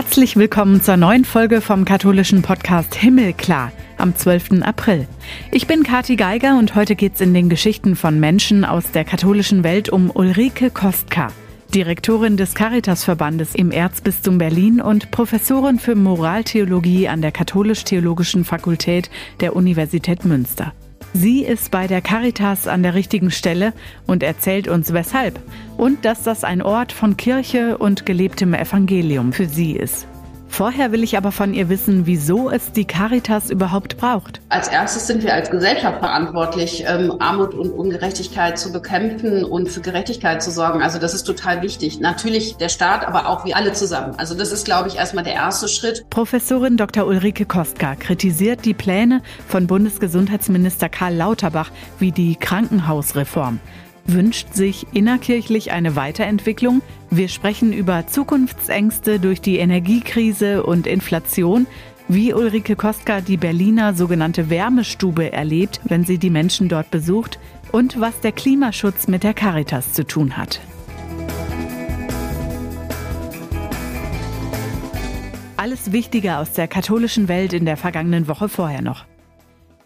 Herzlich willkommen zur neuen Folge vom katholischen Podcast Himmelklar am 12. April. Ich bin Kati Geiger und heute geht's in den Geschichten von Menschen aus der katholischen Welt um Ulrike Kostka, Direktorin des Caritasverbandes im Erzbistum Berlin und Professorin für Moraltheologie an der Katholisch-Theologischen Fakultät der Universität Münster. Sie ist bei der Caritas an der richtigen Stelle und erzählt uns weshalb und dass das ein Ort von Kirche und gelebtem Evangelium für sie ist. Vorher will ich aber von ihr wissen, wieso es die Caritas überhaupt braucht. Als erstes sind wir als Gesellschaft verantwortlich, ähm, Armut und Ungerechtigkeit zu bekämpfen und für Gerechtigkeit zu sorgen. Also das ist total wichtig. Natürlich der Staat, aber auch wir alle zusammen. Also das ist, glaube ich, erstmal der erste Schritt. Professorin Dr. Ulrike Kostka kritisiert die Pläne von Bundesgesundheitsminister Karl Lauterbach wie die Krankenhausreform wünscht sich innerkirchlich eine Weiterentwicklung. Wir sprechen über Zukunftsängste durch die Energiekrise und Inflation, wie Ulrike Kostka die Berliner sogenannte Wärmestube erlebt, wenn sie die Menschen dort besucht und was der Klimaschutz mit der Caritas zu tun hat. Alles Wichtige aus der katholischen Welt in der vergangenen Woche vorher noch.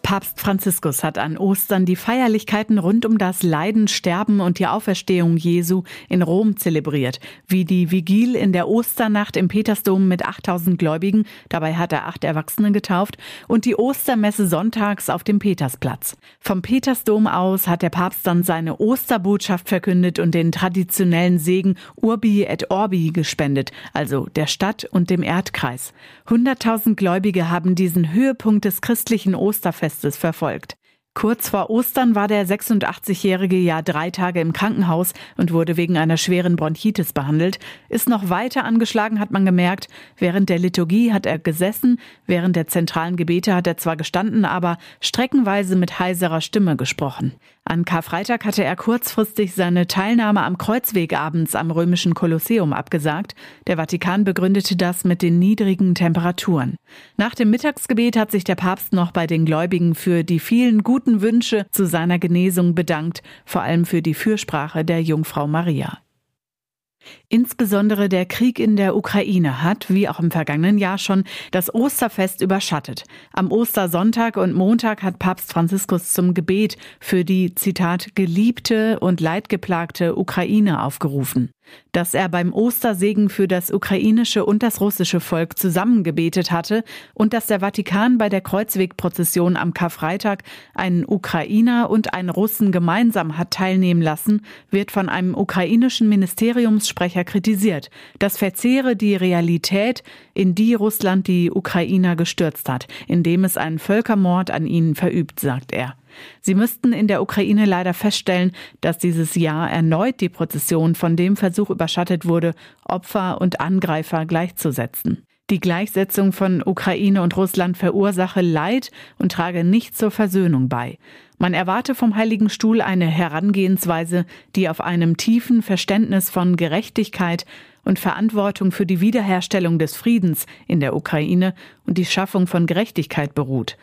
Papst Franziskus hat an Ostern die Feierlichkeiten rund um das Leiden, Sterben und die Auferstehung Jesu in Rom zelebriert, wie die Vigil in der Osternacht im Petersdom mit 8000 Gläubigen, dabei hat er acht Erwachsene getauft, und die Ostermesse sonntags auf dem Petersplatz. Vom Petersdom aus hat der Papst dann seine Osterbotschaft verkündet und den traditionellen Segen Urbi et Orbi gespendet, also der Stadt und dem Erdkreis. 100.000 Gläubige haben diesen Höhepunkt des christlichen Osterfestes Festes verfolgt. Kurz vor Ostern war der 86-Jährige ja drei Tage im Krankenhaus und wurde wegen einer schweren Bronchitis behandelt. Ist noch weiter angeschlagen, hat man gemerkt. Während der Liturgie hat er gesessen, während der zentralen Gebete hat er zwar gestanden, aber streckenweise mit heiserer Stimme gesprochen. An Karfreitag hatte er kurzfristig seine Teilnahme am Kreuzweg abends am römischen Kolosseum abgesagt. Der Vatikan begründete das mit den niedrigen Temperaturen. Nach dem Mittagsgebet hat sich der Papst noch bei den Gläubigen für die vielen guten Wünsche zu seiner Genesung bedankt, vor allem für die Fürsprache der Jungfrau Maria. Insbesondere der Krieg in der Ukraine hat, wie auch im vergangenen Jahr schon, das Osterfest überschattet. Am Ostersonntag und Montag hat Papst Franziskus zum Gebet für die, Zitat, geliebte und leidgeplagte Ukraine aufgerufen dass er beim Ostersegen für das ukrainische und das russische Volk zusammengebetet hatte und dass der Vatikan bei der Kreuzwegprozession am Karfreitag einen Ukrainer und einen Russen gemeinsam hat teilnehmen lassen, wird von einem ukrainischen Ministeriumssprecher kritisiert. Das verzehre die Realität, in die Russland die Ukrainer gestürzt hat, indem es einen Völkermord an ihnen verübt, sagt er. Sie müssten in der Ukraine leider feststellen, dass dieses Jahr erneut die Prozession von dem Versuch überschattet wurde, Opfer und Angreifer gleichzusetzen. Die Gleichsetzung von Ukraine und Russland verursache Leid und trage nicht zur Versöhnung bei. Man erwarte vom Heiligen Stuhl eine Herangehensweise, die auf einem tiefen Verständnis von Gerechtigkeit und Verantwortung für die Wiederherstellung des Friedens in der Ukraine und die Schaffung von Gerechtigkeit beruht.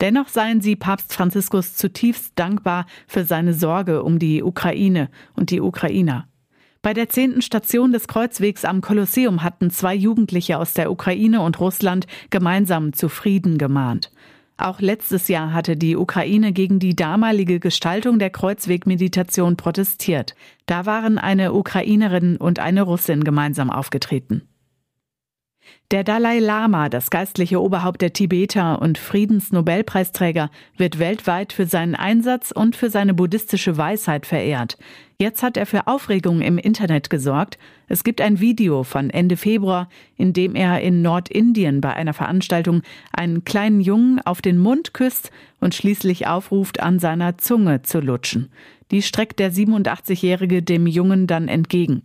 Dennoch seien sie Papst Franziskus zutiefst dankbar für seine Sorge um die Ukraine und die Ukrainer. Bei der zehnten Station des Kreuzwegs am Kolosseum hatten zwei Jugendliche aus der Ukraine und Russland gemeinsam zu Frieden gemahnt. Auch letztes Jahr hatte die Ukraine gegen die damalige Gestaltung der Kreuzwegmeditation protestiert. Da waren eine Ukrainerin und eine Russin gemeinsam aufgetreten. Der Dalai Lama, das geistliche Oberhaupt der Tibeter und Friedensnobelpreisträger, wird weltweit für seinen Einsatz und für seine buddhistische Weisheit verehrt. Jetzt hat er für Aufregung im Internet gesorgt. Es gibt ein Video von Ende Februar, in dem er in Nordindien bei einer Veranstaltung einen kleinen Jungen auf den Mund küsst und schließlich aufruft, an seiner Zunge zu lutschen. Die streckt der 87-Jährige dem Jungen dann entgegen.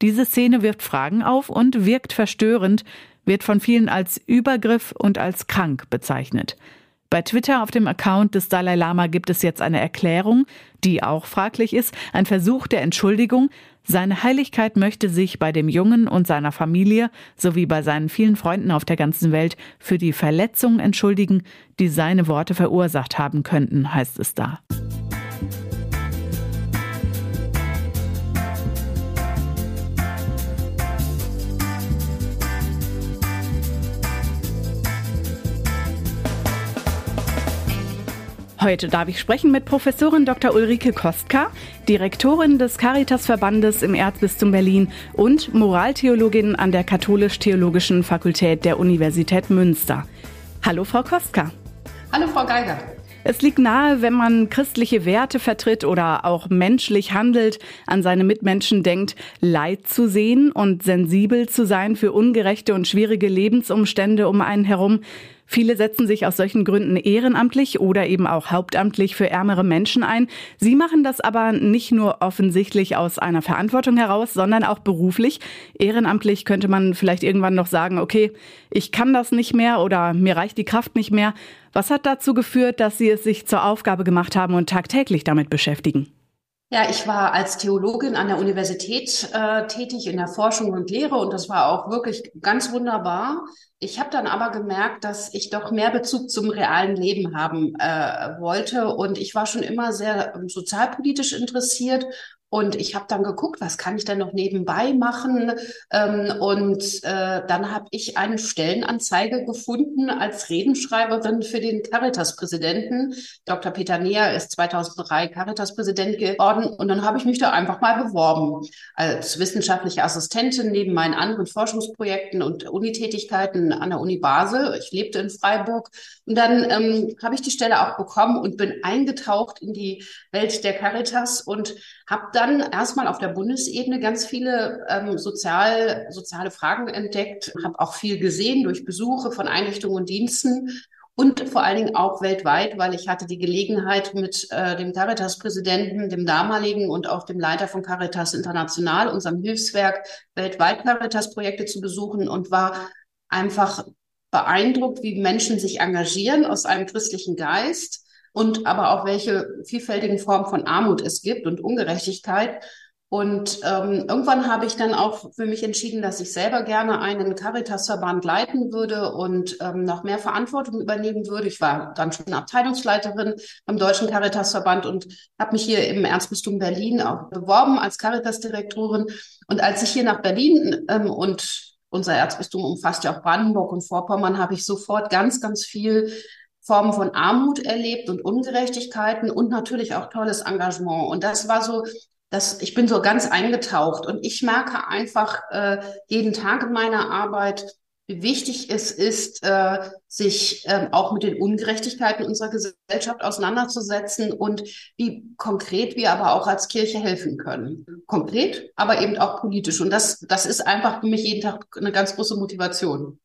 Diese Szene wirft Fragen auf und wirkt verstörend, wird von vielen als Übergriff und als krank bezeichnet. Bei Twitter auf dem Account des Dalai Lama gibt es jetzt eine Erklärung, die auch fraglich ist, ein Versuch der Entschuldigung. Seine Heiligkeit möchte sich bei dem Jungen und seiner Familie sowie bei seinen vielen Freunden auf der ganzen Welt für die Verletzungen entschuldigen, die seine Worte verursacht haben könnten, heißt es da. Heute darf ich sprechen mit Professorin Dr. Ulrike Kostka, Direktorin des Caritas-Verbandes im Erzbistum Berlin und Moraltheologin an der Katholisch-Theologischen Fakultät der Universität Münster. Hallo, Frau Kostka. Hallo, Frau Geiger. Es liegt nahe, wenn man christliche Werte vertritt oder auch menschlich handelt, an seine Mitmenschen denkt, Leid zu sehen und sensibel zu sein für ungerechte und schwierige Lebensumstände um einen herum. Viele setzen sich aus solchen Gründen ehrenamtlich oder eben auch hauptamtlich für ärmere Menschen ein. Sie machen das aber nicht nur offensichtlich aus einer Verantwortung heraus, sondern auch beruflich. Ehrenamtlich könnte man vielleicht irgendwann noch sagen, okay, ich kann das nicht mehr oder mir reicht die Kraft nicht mehr. Was hat dazu geführt, dass Sie es sich zur Aufgabe gemacht haben und tagtäglich damit beschäftigen? Ja, ich war als Theologin an der Universität äh, tätig in der Forschung und Lehre und das war auch wirklich ganz wunderbar. Ich habe dann aber gemerkt, dass ich doch mehr Bezug zum realen Leben haben äh, wollte und ich war schon immer sehr sozialpolitisch interessiert und ich habe dann geguckt, was kann ich denn noch nebenbei machen? Ähm, und äh, dann habe ich eine Stellenanzeige gefunden als Redenschreiberin für den Caritas-Präsidenten. Dr. Peter Neher ist 2003 Caritas-Präsident geworden. Und dann habe ich mich da einfach mal beworben als wissenschaftliche Assistentin neben meinen anderen Forschungsprojekten und Unitätigkeiten an der Uni Basel. Ich lebte in Freiburg. Und dann ähm, habe ich die Stelle auch bekommen und bin eingetaucht in die Welt der Caritas und habe dann erstmal auf der Bundesebene ganz viele ähm, sozial, soziale Fragen entdeckt, habe auch viel gesehen durch Besuche von Einrichtungen und Diensten und vor allen Dingen auch weltweit, weil ich hatte die Gelegenheit mit äh, dem Caritas-Präsidenten, dem damaligen und auch dem Leiter von Caritas International, unserem Hilfswerk, weltweit Caritas-Projekte zu besuchen und war einfach beeindruckt, wie Menschen sich engagieren aus einem christlichen Geist und aber auch welche vielfältigen Formen von Armut es gibt und Ungerechtigkeit. Und ähm, irgendwann habe ich dann auch für mich entschieden, dass ich selber gerne einen Caritas-Verband leiten würde und ähm, noch mehr Verantwortung übernehmen würde. Ich war dann schon Abteilungsleiterin beim Deutschen Caritas-Verband und habe mich hier im Erzbistum Berlin auch beworben als Caritas-Direktorin. Und als ich hier nach Berlin ähm, und unser Erzbistum umfasst ja auch Brandenburg und Vorpommern, habe ich sofort ganz, ganz viel Formen von Armut erlebt und Ungerechtigkeiten und natürlich auch tolles Engagement. Und das war so, dass ich bin so ganz eingetaucht und ich merke einfach äh, jeden Tag in meiner Arbeit, wie wichtig es ist, äh, sich äh, auch mit den Ungerechtigkeiten unserer Gesellschaft auseinanderzusetzen und wie konkret wir aber auch als Kirche helfen können. Konkret, aber eben auch politisch. Und das, das ist einfach für mich jeden Tag eine ganz große Motivation.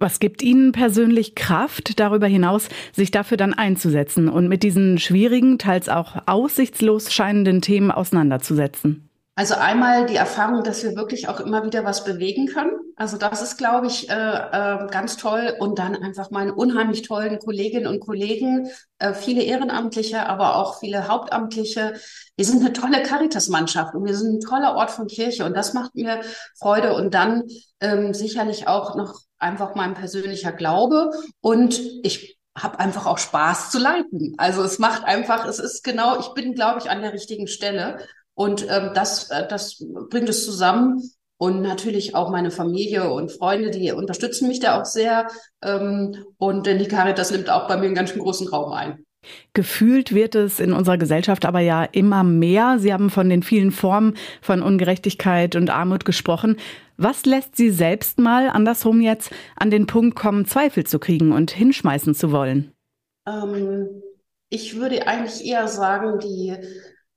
Was gibt Ihnen persönlich Kraft, darüber hinaus sich dafür dann einzusetzen und mit diesen schwierigen, teils auch aussichtslos scheinenden Themen auseinanderzusetzen? Also einmal die Erfahrung, dass wir wirklich auch immer wieder was bewegen können. Also das ist, glaube ich, äh, äh, ganz toll. Und dann einfach meinen unheimlich tollen Kolleginnen und Kollegen, äh, viele Ehrenamtliche, aber auch viele Hauptamtliche. Wir sind eine tolle Caritas-Mannschaft und wir sind ein toller Ort von Kirche und das macht mir Freude. Und dann ähm, sicherlich auch noch einfach mein persönlicher Glaube und ich habe einfach auch Spaß zu leiten. Also es macht einfach, es ist genau, ich bin, glaube ich, an der richtigen Stelle und ähm, das, äh, das bringt es zusammen. Und natürlich auch meine Familie und Freunde, die unterstützen mich da auch sehr. Ähm, und denn die Caritas nimmt auch bei mir einen ganz schön großen Raum ein. Gefühlt wird es in unserer Gesellschaft aber ja immer mehr. Sie haben von den vielen Formen von Ungerechtigkeit und Armut gesprochen. Was lässt Sie selbst mal andersrum jetzt an den Punkt kommen, Zweifel zu kriegen und hinschmeißen zu wollen? Ähm, ich würde eigentlich eher sagen, die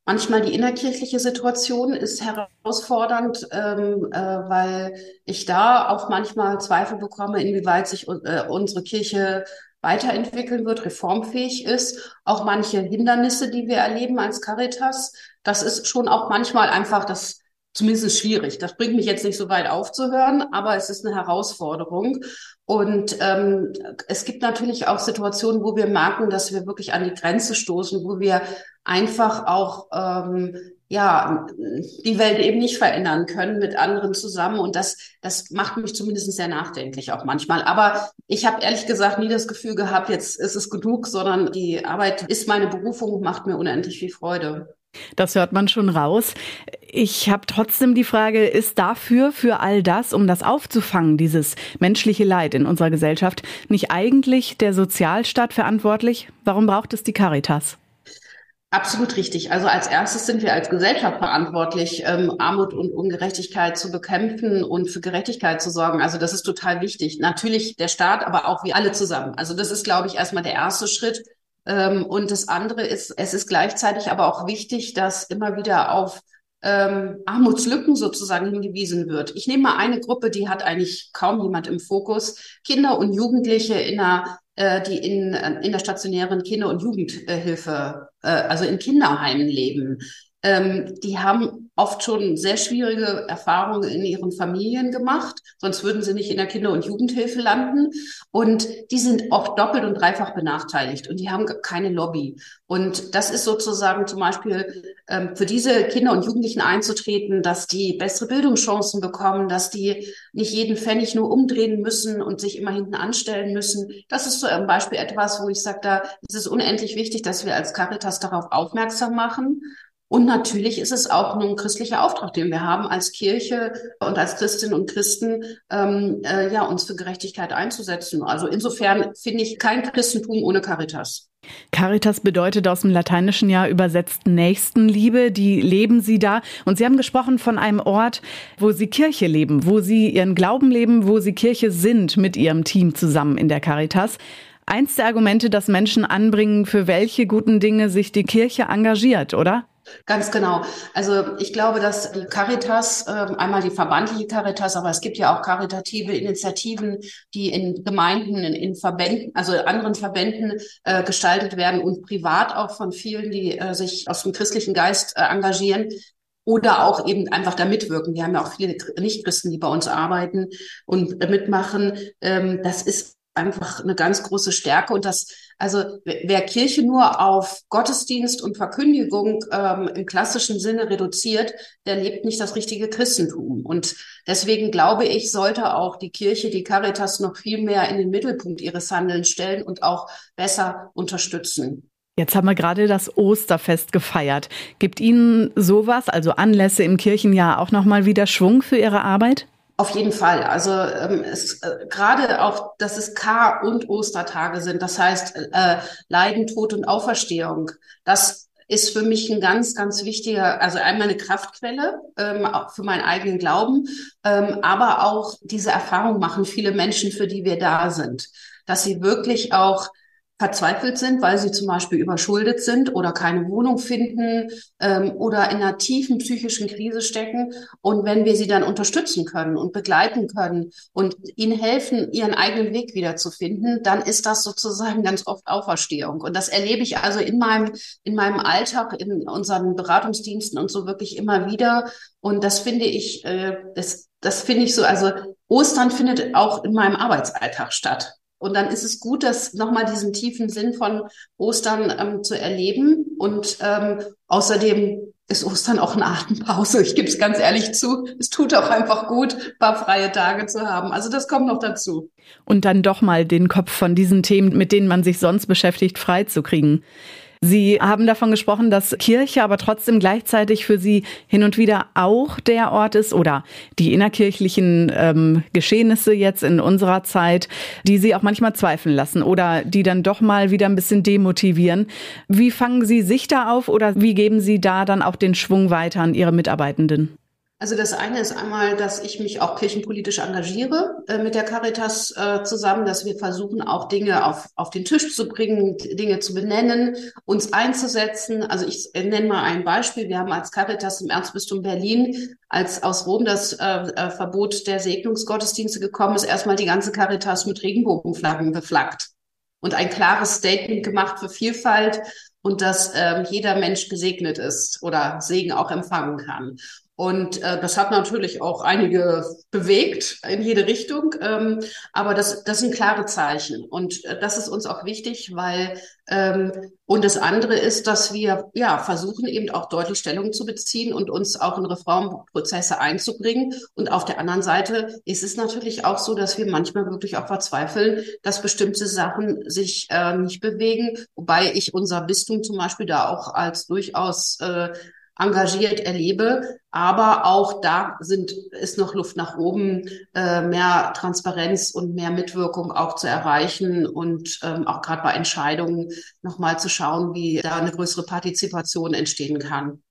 manchmal die innerkirchliche Situation ist herausfordernd, ähm, äh, weil ich da auch manchmal Zweifel bekomme, inwieweit sich äh, unsere Kirche weiterentwickeln wird, reformfähig ist. Auch manche Hindernisse, die wir erleben als Caritas, das ist schon auch manchmal einfach das zumindest schwierig. Das bringt mich jetzt nicht so weit aufzuhören, aber es ist eine Herausforderung. Und ähm, es gibt natürlich auch Situationen, wo wir merken, dass wir wirklich an die Grenze stoßen, wo wir einfach auch ähm, ja die Welt eben nicht verändern können mit anderen zusammen. Und das das macht mich zumindest sehr nachdenklich auch manchmal. Aber ich habe ehrlich gesagt nie das Gefühl gehabt, jetzt ist es genug, sondern die Arbeit ist meine Berufung, macht mir unendlich viel Freude. Das hört man schon raus. Ich habe trotzdem die Frage, ist dafür, für all das, um das aufzufangen, dieses menschliche Leid in unserer Gesellschaft, nicht eigentlich der Sozialstaat verantwortlich? Warum braucht es die Caritas? Absolut richtig. Also als erstes sind wir als Gesellschaft verantwortlich, ähm, Armut und Ungerechtigkeit zu bekämpfen und für Gerechtigkeit zu sorgen. Also das ist total wichtig. Natürlich der Staat, aber auch wir alle zusammen. Also das ist, glaube ich, erstmal der erste Schritt. Ähm, und das andere ist, es ist gleichzeitig aber auch wichtig, dass immer wieder auf ähm, Armutslücken sozusagen hingewiesen wird. Ich nehme mal eine Gruppe, die hat eigentlich kaum jemand im Fokus. Kinder und Jugendliche in einer äh, die in, in der stationären Kinder- und Jugendhilfe, äh, also in Kinderheimen leben. Ähm, die haben oft schon sehr schwierige Erfahrungen in ihren Familien gemacht, sonst würden sie nicht in der Kinder- und Jugendhilfe landen. Und die sind oft doppelt und dreifach benachteiligt und die haben keine Lobby. Und das ist sozusagen zum Beispiel ähm, für diese Kinder und Jugendlichen einzutreten, dass die bessere Bildungschancen bekommen, dass die nicht jeden Pfennig nur umdrehen müssen und sich immer hinten anstellen müssen. Das ist so ein Beispiel etwas, wo ich sage, da ist es unendlich wichtig, dass wir als Caritas darauf aufmerksam machen. Und natürlich ist es auch ein christlicher Auftrag, den wir haben als Kirche und als Christinnen und Christen, ähm, äh, ja, uns für Gerechtigkeit einzusetzen. Also insofern finde ich kein Christentum ohne Caritas. Caritas bedeutet aus dem Lateinischen ja übersetzt Nächstenliebe. Die leben Sie da. Und Sie haben gesprochen von einem Ort, wo Sie Kirche leben, wo Sie Ihren Glauben leben, wo Sie Kirche sind mit Ihrem Team zusammen in der Caritas. Eins der Argumente, das Menschen anbringen, für welche guten Dinge sich die Kirche engagiert, oder? Ganz genau. Also ich glaube, dass die Caritas, äh, einmal die verbandliche Caritas, aber es gibt ja auch karitative Initiativen, die in Gemeinden, in, Verbänden, also anderen Verbänden äh, gestaltet werden und privat auch von vielen, die äh, sich aus dem christlichen Geist äh, engagieren oder auch eben einfach da mitwirken. Wir haben ja auch viele Nichtchristen, die bei uns arbeiten und mitmachen. Ähm, das ist einfach eine ganz große Stärke und das also wer Kirche nur auf Gottesdienst und Verkündigung ähm, im klassischen Sinne reduziert, der lebt nicht das richtige Christentum. Und deswegen glaube ich, sollte auch die Kirche, die Caritas noch viel mehr in den Mittelpunkt ihres Handelns stellen und auch besser unterstützen. Jetzt haben wir gerade das Osterfest gefeiert. Gibt Ihnen sowas, also Anlässe im Kirchenjahr, auch nochmal wieder Schwung für Ihre Arbeit? Auf jeden Fall. Also ähm, es, äh, gerade auch, dass es Kar- und Ostertage sind, das heißt äh, Leiden, Tod und Auferstehung. Das ist für mich ein ganz, ganz wichtiger, also einmal eine Kraftquelle ähm, für meinen eigenen Glauben, ähm, aber auch diese Erfahrung machen viele Menschen, für die wir da sind, dass sie wirklich auch verzweifelt sind, weil sie zum Beispiel überschuldet sind oder keine Wohnung finden ähm, oder in einer tiefen psychischen Krise stecken. Und wenn wir sie dann unterstützen können und begleiten können und ihnen helfen, ihren eigenen Weg wiederzufinden, dann ist das sozusagen ganz oft Auferstehung. Und das erlebe ich also in meinem, in meinem Alltag, in unseren Beratungsdiensten und so wirklich immer wieder. Und das finde ich, äh, das, das finde ich so, also Ostern findet auch in meinem Arbeitsalltag statt. Und dann ist es gut, das nochmal diesen tiefen Sinn von Ostern ähm, zu erleben. Und ähm, außerdem ist Ostern auch eine Atempause. Ich gebe es ganz ehrlich zu. Es tut auch einfach gut, ein paar freie Tage zu haben. Also das kommt noch dazu. Und dann doch mal den Kopf von diesen Themen, mit denen man sich sonst beschäftigt, frei zu kriegen. Sie haben davon gesprochen, dass Kirche aber trotzdem gleichzeitig für Sie hin und wieder auch der Ort ist oder die innerkirchlichen ähm, Geschehnisse jetzt in unserer Zeit, die Sie auch manchmal zweifeln lassen oder die dann doch mal wieder ein bisschen demotivieren. Wie fangen Sie sich da auf oder wie geben Sie da dann auch den Schwung weiter an Ihre Mitarbeitenden? Also das eine ist einmal, dass ich mich auch kirchenpolitisch engagiere äh, mit der Caritas äh, zusammen, dass wir versuchen, auch Dinge auf, auf den Tisch zu bringen, Dinge zu benennen, uns einzusetzen. Also ich äh, nenne mal ein Beispiel. Wir haben als Caritas im Erzbistum Berlin, als aus Rom das äh, äh, Verbot der Segnungsgottesdienste gekommen ist, erstmal die ganze Caritas mit Regenbogenflaggen beflaggt und ein klares Statement gemacht für Vielfalt und dass ähm, jeder Mensch gesegnet ist oder Segen auch empfangen kann. Und äh, das hat natürlich auch einige bewegt in jede Richtung. Ähm, aber das, das sind klare Zeichen. Und äh, das ist uns auch wichtig, weil ähm, und das andere ist, dass wir ja versuchen eben auch deutlich Stellung zu beziehen und uns auch in Reformprozesse einzubringen. Und auf der anderen Seite ist es natürlich auch so, dass wir manchmal wirklich auch verzweifeln, dass bestimmte Sachen sich äh, nicht bewegen. Wobei ich unser Bistum zum Beispiel da auch als durchaus äh, engagiert erlebe. Aber auch da sind, ist noch Luft nach oben, äh, mehr Transparenz und mehr Mitwirkung auch zu erreichen und ähm, auch gerade bei Entscheidungen nochmal zu schauen, wie da eine größere Partizipation entstehen kann.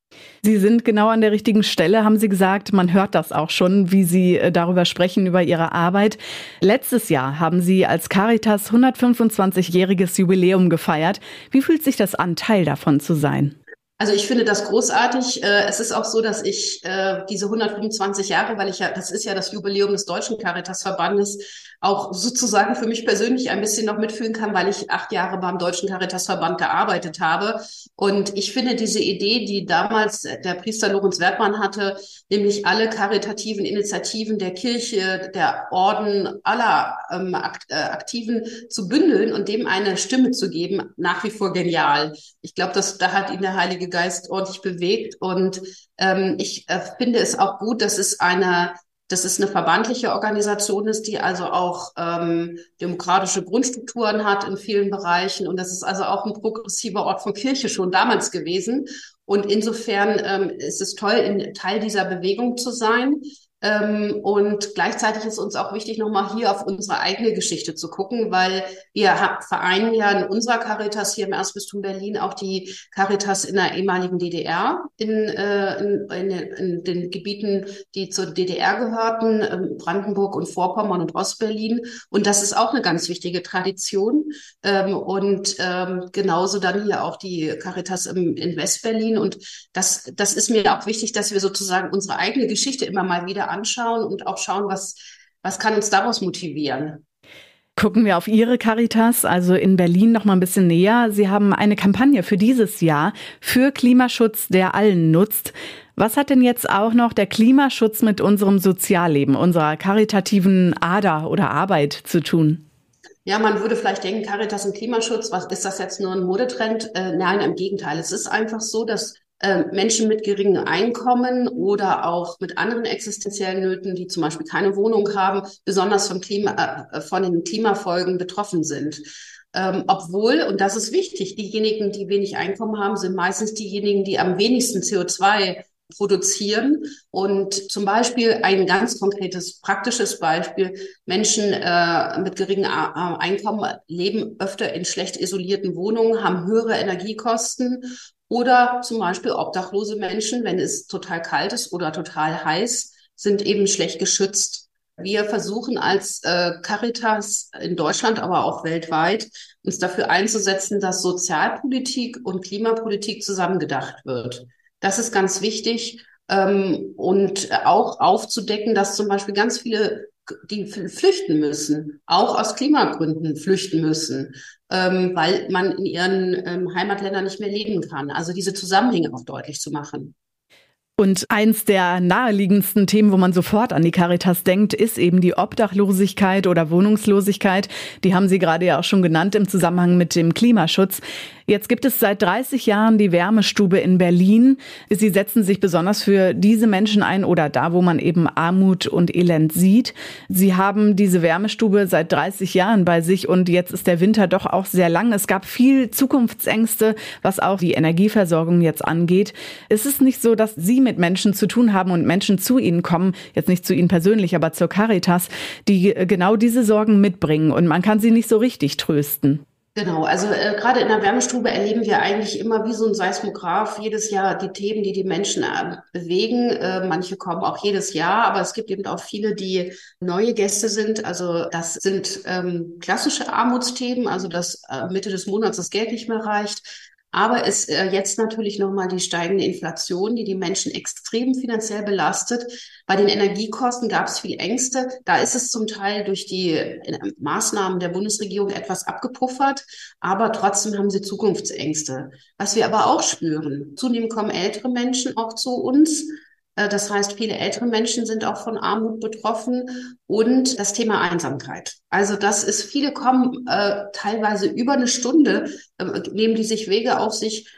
Sie sind genau an der richtigen Stelle, haben Sie gesagt. Man hört das auch schon, wie Sie äh, darüber sprechen, über Ihre Arbeit. Letztes Jahr haben Sie als Caritas 125-jähriges Jubiläum gefeiert. Wie fühlt sich das an, Teil davon zu sein? Also ich finde das großartig. Äh, es ist auch so, dass ich äh, diese 125 Jahre, weil ich ja, das ist ja das Jubiläum des Deutschen Caritasverbandes, auch sozusagen für mich persönlich ein bisschen noch mitfühlen kann, weil ich acht Jahre beim Deutschen Caritasverband gearbeitet habe. Und ich finde diese Idee, die damals der Priester Lorenz Wertmann hatte, nämlich alle karitativen Initiativen der Kirche, der Orden, aller ähm, äh, Aktiven zu bündeln und dem eine Stimme zu geben, nach wie vor genial. Ich glaube, dass da hat ihn der Heilige Geist ordentlich bewegt. Und ähm, ich äh, finde es auch gut, dass es eine dass es eine verbandliche Organisation ist, die also auch ähm, demokratische Grundstrukturen hat in vielen Bereichen. Und das ist also auch ein progressiver Ort von Kirche schon damals gewesen. Und insofern ähm, ist es toll, in Teil dieser Bewegung zu sein. Ähm, und gleichzeitig ist uns auch wichtig, nochmal hier auf unsere eigene Geschichte zu gucken, weil wir vereinen ja in unserer Caritas hier im Erzbistum Berlin auch die Caritas in der ehemaligen DDR, in, äh, in, in, in den Gebieten, die zur DDR gehörten, ähm, Brandenburg und Vorpommern und Ostberlin. Und das ist auch eine ganz wichtige Tradition. Ähm, und genauso dann hier auch die Caritas im, in Westberlin. Und das, das ist mir auch wichtig, dass wir sozusagen unsere eigene Geschichte immer mal wieder anschauen und auch schauen, was, was kann uns daraus motivieren. Gucken wir auf Ihre Caritas, also in Berlin noch mal ein bisschen näher. Sie haben eine Kampagne für dieses Jahr für Klimaschutz, der allen nutzt. Was hat denn jetzt auch noch der Klimaschutz mit unserem Sozialleben, unserer karitativen Ader oder Arbeit zu tun? Ja, man würde vielleicht denken, Caritas und Klimaschutz, was ist das jetzt nur ein Modetrend? Äh, nein, im Gegenteil. Es ist einfach so, dass äh, Menschen mit geringem Einkommen oder auch mit anderen existenziellen Nöten, die zum Beispiel keine Wohnung haben, besonders vom Klima, äh, von den Klimafolgen betroffen sind. Ähm, obwohl, und das ist wichtig, diejenigen, die wenig Einkommen haben, sind meistens diejenigen, die am wenigsten CO2 produzieren. Und zum Beispiel ein ganz konkretes, praktisches Beispiel. Menschen äh, mit geringem Einkommen leben öfter in schlecht isolierten Wohnungen, haben höhere Energiekosten oder zum Beispiel obdachlose Menschen, wenn es total kalt ist oder total heiß, sind eben schlecht geschützt. Wir versuchen als äh, Caritas in Deutschland, aber auch weltweit, uns dafür einzusetzen, dass Sozialpolitik und Klimapolitik zusammengedacht wird. Das ist ganz wichtig. Ähm, und auch aufzudecken, dass zum Beispiel ganz viele die flüchten müssen, auch aus Klimagründen flüchten müssen, ähm, weil man in ihren ähm, Heimatländern nicht mehr leben kann. Also diese Zusammenhänge auch deutlich zu machen. Und eins der naheliegendsten Themen, wo man sofort an die Caritas denkt, ist eben die Obdachlosigkeit oder Wohnungslosigkeit. Die haben Sie gerade ja auch schon genannt im Zusammenhang mit dem Klimaschutz. Jetzt gibt es seit 30 Jahren die Wärmestube in Berlin. Sie setzen sich besonders für diese Menschen ein oder da, wo man eben Armut und Elend sieht. Sie haben diese Wärmestube seit 30 Jahren bei sich und jetzt ist der Winter doch auch sehr lang. Es gab viel Zukunftsängste, was auch die Energieversorgung jetzt angeht. Ist es nicht so, dass Sie mit Menschen zu tun haben und Menschen zu Ihnen kommen, jetzt nicht zu Ihnen persönlich, aber zur Caritas, die genau diese Sorgen mitbringen und man kann sie nicht so richtig trösten? Genau, also äh, gerade in der Wärmestube erleben wir eigentlich immer wie so ein Seismograph jedes Jahr die Themen, die die Menschen äh, bewegen. Äh, manche kommen auch jedes Jahr, aber es gibt eben auch viele, die neue Gäste sind. Also das sind ähm, klassische Armutsthemen, also dass äh, Mitte des Monats das Geld nicht mehr reicht. Aber es äh, jetzt natürlich nochmal die steigende Inflation, die die Menschen extrem finanziell belastet. Bei den Energiekosten gab es viel Ängste. Da ist es zum Teil durch die äh, Maßnahmen der Bundesregierung etwas abgepuffert, aber trotzdem haben sie Zukunftsängste. Was wir aber auch spüren, zunehmend kommen ältere Menschen auch zu uns das heißt, viele ältere Menschen sind auch von Armut betroffen und das Thema Einsamkeit. Also das ist, viele kommen äh, teilweise über eine Stunde, äh, nehmen die sich Wege auf sich,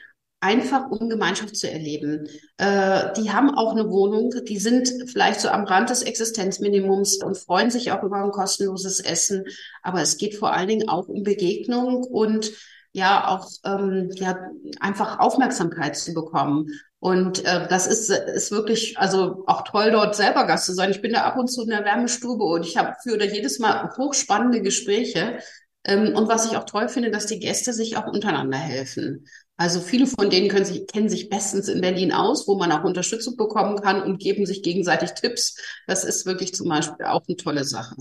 einfach um Gemeinschaft zu erleben. Äh, die haben auch eine Wohnung, die sind vielleicht so am Rand des Existenzminimums und freuen sich auch über ein kostenloses Essen. Aber es geht vor allen Dingen auch um Begegnung und ja auch ähm, ja einfach Aufmerksamkeit zu bekommen. Und äh, das ist, ist wirklich, also auch toll, dort selber Gast zu sein. Ich bin da ab und zu in der Wärmestube und ich habe für jedes Mal hochspannende Gespräche. Ähm, und was ich auch toll finde, dass die Gäste sich auch untereinander helfen. Also viele von denen können sich, kennen sich bestens in Berlin aus, wo man auch Unterstützung bekommen kann und geben sich gegenseitig Tipps. Das ist wirklich zum Beispiel auch eine tolle Sache.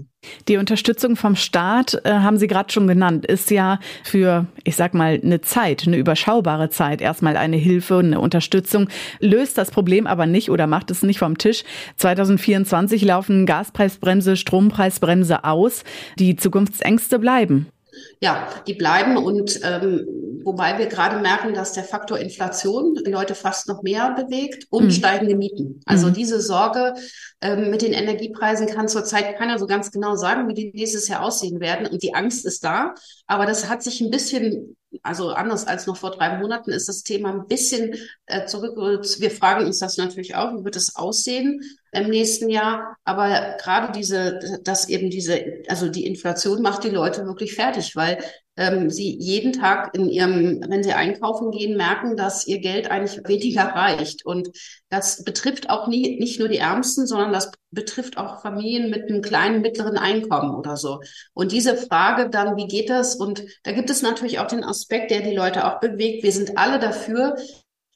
Die Unterstützung vom Staat, äh, haben Sie gerade schon genannt, ist ja für, ich sag mal, eine Zeit, eine überschaubare Zeit erstmal eine Hilfe und eine Unterstützung, löst das Problem aber nicht oder macht es nicht vom Tisch. 2024 laufen Gaspreisbremse, Strompreisbremse aus. Die Zukunftsängste bleiben. Ja, die bleiben und ähm, wobei wir gerade merken, dass der Faktor Inflation Leute fast noch mehr bewegt und mhm. steigende Mieten. Also mhm. diese Sorge ähm, mit den Energiepreisen kann zurzeit keiner so ganz genau sagen, wie die nächstes Jahr aussehen werden. Und die Angst ist da, aber das hat sich ein bisschen also anders als noch vor drei Monaten ist das Thema ein bisschen äh, zurückgerückt. Wir fragen uns das natürlich auch, wie wird es aussehen im nächsten Jahr? Aber gerade diese, dass eben diese, also die Inflation macht die Leute wirklich fertig, weil ähm, sie jeden Tag in ihrem, wenn sie einkaufen gehen, merken, dass ihr Geld eigentlich weniger reicht. Und das betrifft auch nie, nicht nur die Ärmsten, sondern das betrifft auch Familien mit einem kleinen, mittleren Einkommen oder so. Und diese Frage dann, wie geht das? Und da gibt es natürlich auch den Aspekt, der die Leute auch bewegt. Wir sind alle dafür,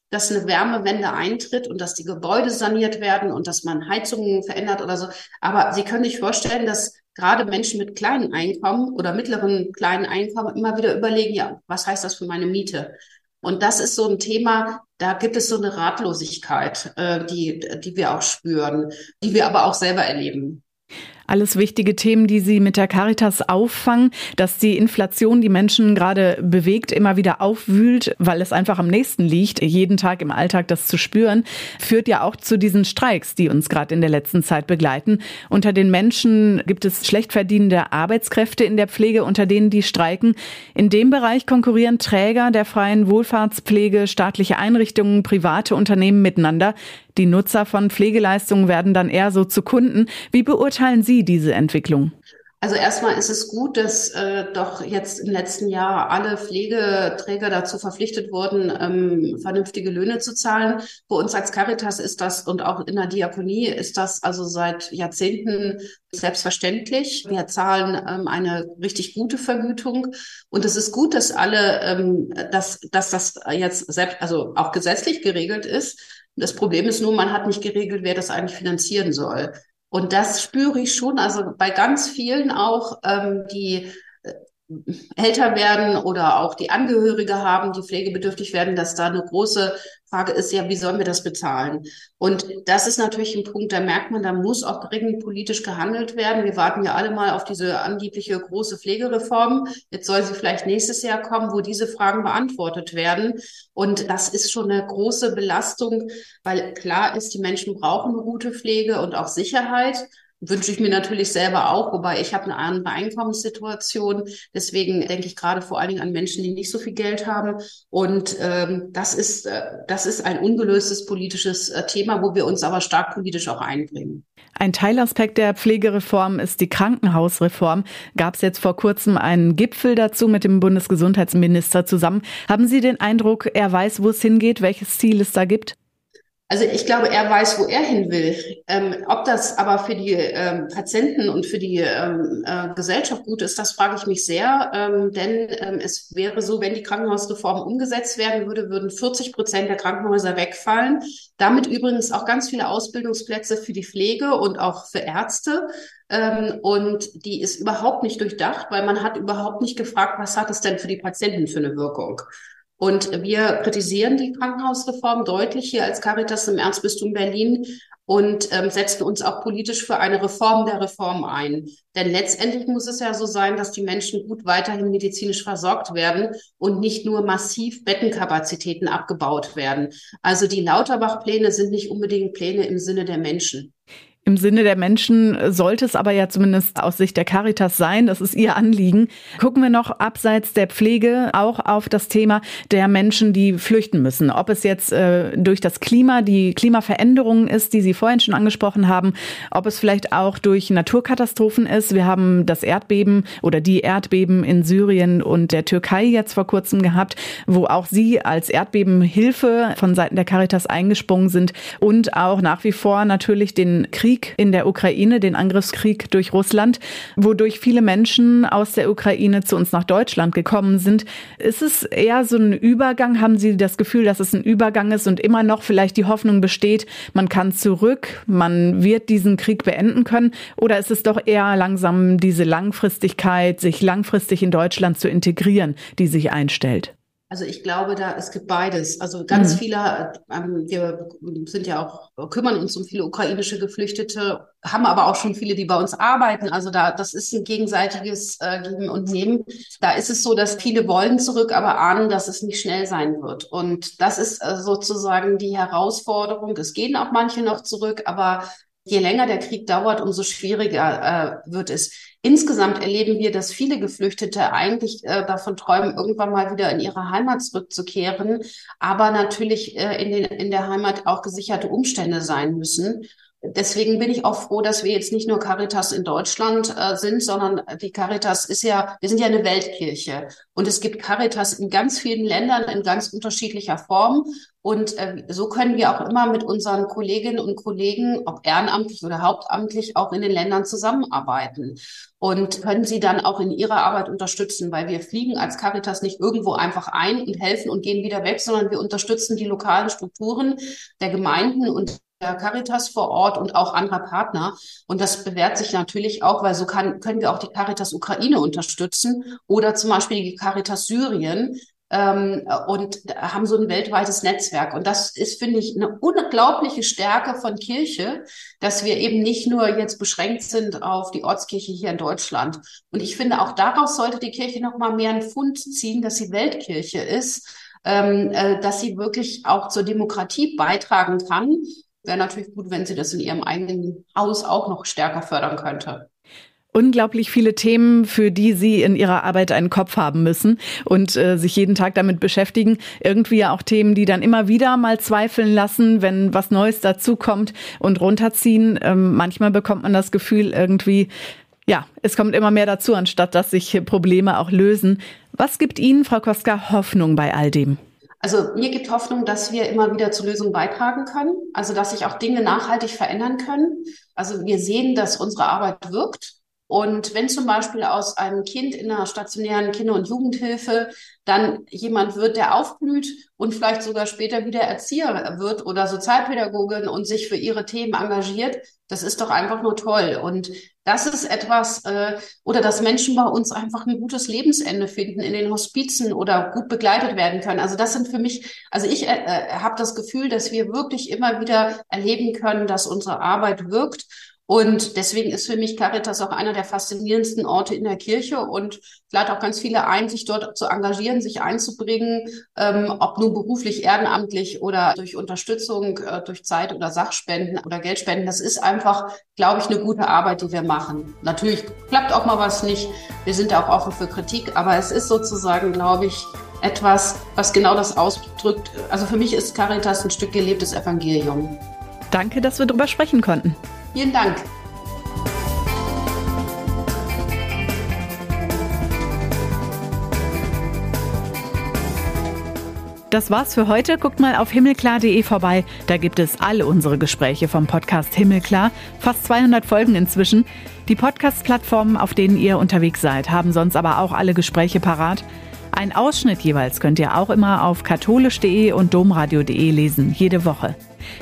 dass eine Wärmewende eintritt und dass die Gebäude saniert werden und dass man Heizungen verändert oder so. Aber Sie können sich vorstellen, dass gerade Menschen mit kleinen Einkommen oder mittleren kleinen Einkommen immer wieder überlegen, ja, was heißt das für meine Miete? Und das ist so ein Thema, da gibt es so eine Ratlosigkeit, äh, die, die wir auch spüren, die wir aber auch selber erleben. Alles wichtige Themen, die Sie mit der Caritas auffangen, dass die Inflation die Menschen gerade bewegt, immer wieder aufwühlt, weil es einfach am nächsten liegt, jeden Tag im Alltag das zu spüren, führt ja auch zu diesen Streiks, die uns gerade in der letzten Zeit begleiten. Unter den Menschen gibt es schlecht verdienende Arbeitskräfte in der Pflege, unter denen die streiken. In dem Bereich konkurrieren Träger der freien Wohlfahrtspflege, staatliche Einrichtungen, private Unternehmen miteinander. Die Nutzer von Pflegeleistungen werden dann eher so zu Kunden. Wie beurteilen Sie diese Entwicklung? Also erstmal ist es gut, dass äh, doch jetzt im letzten Jahr alle Pflegeträger dazu verpflichtet wurden, ähm, vernünftige Löhne zu zahlen. Bei uns als Caritas ist das und auch in der Diakonie ist das also seit Jahrzehnten selbstverständlich. Wir zahlen ähm, eine richtig gute Vergütung und es ist gut, dass alle, ähm, dass, dass das jetzt selbst, also auch gesetzlich geregelt ist. Das Problem ist nur, man hat nicht geregelt, wer das eigentlich finanzieren soll. Und das spüre ich schon, also bei ganz vielen auch, ähm, die älter werden oder auch die Angehörige haben, die pflegebedürftig werden, dass da eine große Frage ist ja, wie sollen wir das bezahlen? Und das ist natürlich ein Punkt, da merkt man, da muss auch dringend politisch gehandelt werden. Wir warten ja alle mal auf diese angebliche große Pflegereform. Jetzt soll sie vielleicht nächstes Jahr kommen, wo diese Fragen beantwortet werden. Und das ist schon eine große Belastung, weil klar ist, die Menschen brauchen eine gute Pflege und auch Sicherheit wünsche ich mir natürlich selber auch, wobei ich habe eine andere Einkommenssituation. Deswegen denke ich gerade vor allen Dingen an Menschen, die nicht so viel Geld haben. Und ähm, das ist äh, das ist ein ungelöstes politisches äh, Thema, wo wir uns aber stark politisch auch einbringen. Ein Teilaspekt der Pflegereform ist die Krankenhausreform. Gab es jetzt vor kurzem einen Gipfel dazu mit dem Bundesgesundheitsminister zusammen. Haben Sie den Eindruck, er weiß, wo es hingeht, welches Ziel es da gibt? Also ich glaube, er weiß, wo er hin will. Ähm, ob das aber für die ähm, Patienten und für die ähm, äh, Gesellschaft gut ist, das frage ich mich sehr. Ähm, denn ähm, es wäre so, wenn die Krankenhausreform umgesetzt werden würde, würden 40 Prozent der Krankenhäuser wegfallen. Damit übrigens auch ganz viele Ausbildungsplätze für die Pflege und auch für Ärzte. Ähm, und die ist überhaupt nicht durchdacht, weil man hat überhaupt nicht gefragt, was hat es denn für die Patienten für eine Wirkung. Und wir kritisieren die Krankenhausreform deutlich hier als Caritas im Erzbistum Berlin und ähm, setzen uns auch politisch für eine Reform der Reform ein. Denn letztendlich muss es ja so sein, dass die Menschen gut weiterhin medizinisch versorgt werden und nicht nur massiv Bettenkapazitäten abgebaut werden. Also die Lauterbach-Pläne sind nicht unbedingt Pläne im Sinne der Menschen. Im Sinne der Menschen sollte es aber ja zumindest aus Sicht der Caritas sein. Das ist ihr Anliegen. Gucken wir noch abseits der Pflege auch auf das Thema der Menschen, die flüchten müssen. Ob es jetzt äh, durch das Klima, die Klimaveränderungen ist, die Sie vorhin schon angesprochen haben, ob es vielleicht auch durch Naturkatastrophen ist. Wir haben das Erdbeben oder die Erdbeben in Syrien und der Türkei jetzt vor kurzem gehabt, wo auch Sie als Erdbebenhilfe von Seiten der Caritas eingesprungen sind und auch nach wie vor natürlich den Krieg Krieg in der Ukraine, den Angriffskrieg durch Russland, wodurch viele Menschen aus der Ukraine zu uns nach Deutschland gekommen sind. Ist es eher so ein Übergang? Haben Sie das Gefühl, dass es ein Übergang ist und immer noch vielleicht die Hoffnung besteht, man kann zurück, man wird diesen Krieg beenden können? Oder ist es doch eher langsam diese Langfristigkeit, sich langfristig in Deutschland zu integrieren, die sich einstellt? Also ich glaube, da es gibt beides. Also ganz mhm. viele, ähm, wir sind ja auch kümmern uns um viele ukrainische Geflüchtete, haben aber auch schon viele, die bei uns arbeiten. Also da das ist ein gegenseitiges äh, Geben und Nehmen. Da ist es so, dass viele wollen zurück, aber ahnen, dass es nicht schnell sein wird. Und das ist äh, sozusagen die Herausforderung. Es gehen auch manche noch zurück, aber je länger der Krieg dauert, umso schwieriger äh, wird es. Insgesamt erleben wir, dass viele Geflüchtete eigentlich äh, davon träumen, irgendwann mal wieder in ihre Heimat zurückzukehren, aber natürlich äh, in, den, in der Heimat auch gesicherte Umstände sein müssen. Deswegen bin ich auch froh, dass wir jetzt nicht nur Caritas in Deutschland äh, sind, sondern die Caritas ist ja, wir sind ja eine Weltkirche und es gibt Caritas in ganz vielen Ländern in ganz unterschiedlicher Form. Und äh, so können wir auch immer mit unseren Kolleginnen und Kollegen, ob ehrenamtlich oder hauptamtlich, auch in den Ländern zusammenarbeiten und können sie dann auch in ihrer Arbeit unterstützen, weil wir fliegen als Caritas nicht irgendwo einfach ein und helfen und gehen wieder weg, sondern wir unterstützen die lokalen Strukturen der Gemeinden und der Caritas vor Ort und auch anderer Partner. Und das bewährt sich natürlich auch, weil so kann, können wir auch die Caritas Ukraine unterstützen oder zum Beispiel die Caritas Syrien, ähm, und haben so ein weltweites Netzwerk. Und das ist, finde ich, eine unglaubliche Stärke von Kirche, dass wir eben nicht nur jetzt beschränkt sind auf die Ortskirche hier in Deutschland. Und ich finde, auch daraus sollte die Kirche noch mal mehr einen Fund ziehen, dass sie Weltkirche ist, ähm, äh, dass sie wirklich auch zur Demokratie beitragen kann wäre natürlich gut, wenn sie das in ihrem eigenen Haus auch noch stärker fördern könnte unglaublich viele Themen, für die Sie in Ihrer Arbeit einen Kopf haben müssen und äh, sich jeden Tag damit beschäftigen. Irgendwie ja auch Themen, die dann immer wieder mal zweifeln lassen, wenn was Neues dazukommt und runterziehen. Ähm, manchmal bekommt man das Gefühl irgendwie, ja, es kommt immer mehr dazu, anstatt dass sich Probleme auch lösen. Was gibt Ihnen, Frau Koska, Hoffnung bei all dem? Also mir gibt Hoffnung, dass wir immer wieder zu Lösungen beitragen können, also dass sich auch Dinge nachhaltig verändern können. Also wir sehen, dass unsere Arbeit wirkt. Und wenn zum Beispiel aus einem Kind in einer stationären Kinder- und Jugendhilfe dann jemand wird, der aufblüht und vielleicht sogar später wieder Erzieher wird oder Sozialpädagogin und sich für ihre Themen engagiert, das ist doch einfach nur toll. Und das ist etwas, äh, oder dass Menschen bei uns einfach ein gutes Lebensende finden in den Hospizen oder gut begleitet werden können. Also das sind für mich, also ich äh, äh habe das Gefühl, dass wir wirklich immer wieder erleben können, dass unsere Arbeit wirkt und deswegen ist für mich Caritas auch einer der faszinierendsten Orte in der Kirche und vielleicht auch ganz viele ein, sich dort zu engagieren, sich einzubringen, ähm, ob nur beruflich, ehrenamtlich oder durch Unterstützung, äh, durch Zeit oder Sachspenden oder Geldspenden. Das ist einfach, glaube ich, eine gute Arbeit, die wir machen. Natürlich klappt auch mal was nicht. Wir sind auch offen für Kritik, aber es ist sozusagen, glaube ich, etwas, was genau das ausdrückt. Also für mich ist Caritas ein Stück gelebtes Evangelium. Danke, dass wir darüber sprechen konnten. Vielen Dank. Das war's für heute. Guckt mal auf himmelklar.de vorbei. Da gibt es alle unsere Gespräche vom Podcast Himmelklar. Fast 200 Folgen inzwischen. Die Podcast-Plattformen, auf denen ihr unterwegs seid, haben sonst aber auch alle Gespräche parat. Ein Ausschnitt jeweils könnt ihr auch immer auf katholisch.de und domradio.de lesen, jede Woche.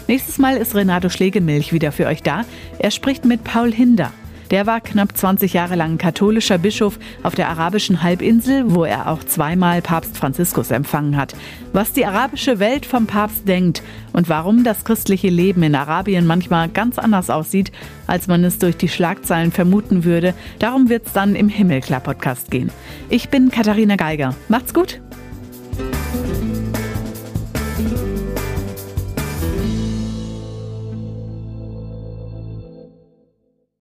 Nächstes Mal ist Renato Schlegelmilch wieder für euch da. Er spricht mit Paul Hinder. Der war knapp 20 Jahre lang katholischer Bischof auf der arabischen Halbinsel, wo er auch zweimal Papst Franziskus empfangen hat. Was die arabische Welt vom Papst denkt und warum das christliche Leben in Arabien manchmal ganz anders aussieht, als man es durch die Schlagzeilen vermuten würde, darum wird es dann im Himmelklar-Podcast gehen. Ich bin Katharina Geiger. Macht's gut!